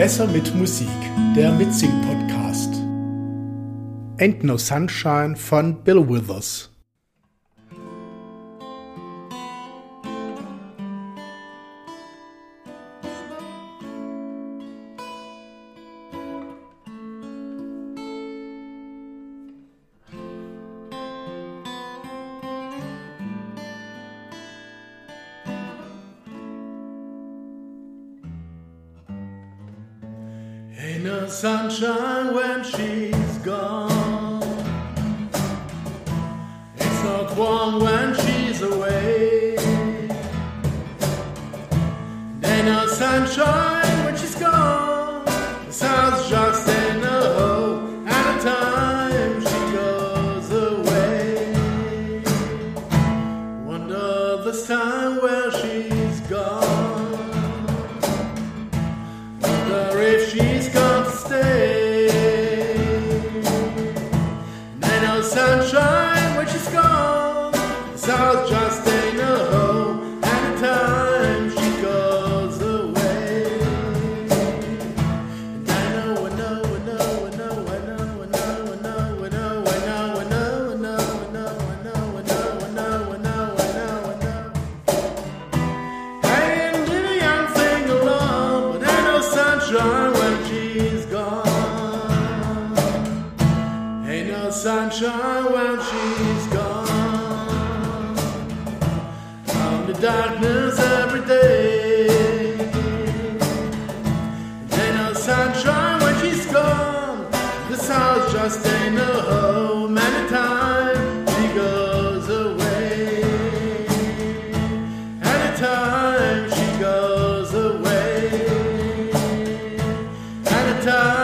Besser mit Musik, der Mitsing-Podcast. Ain't No Sunshine von Bill Withers. Ain't no sunshine when she's gone. It's not warm when she's away. Ain't no sunshine when she's gone. The sun's just in a hole, and the time she goes away. Wonder this time where she's south just ain't a home. And the time she goes away. And I know, I know, I know, I know, I know, I know, I know, I know, I know, I know, I know, I know, I know, I know, I know, I know, I know, I know. Hey, little young thing alone, but ain't no sunshine when she's gone. Ain't no sunshine when she's gone. Darkness every day. Ain't no sunshine when she's gone. This house just ain't no home. Anytime she goes away. Anytime she goes away. Anytime.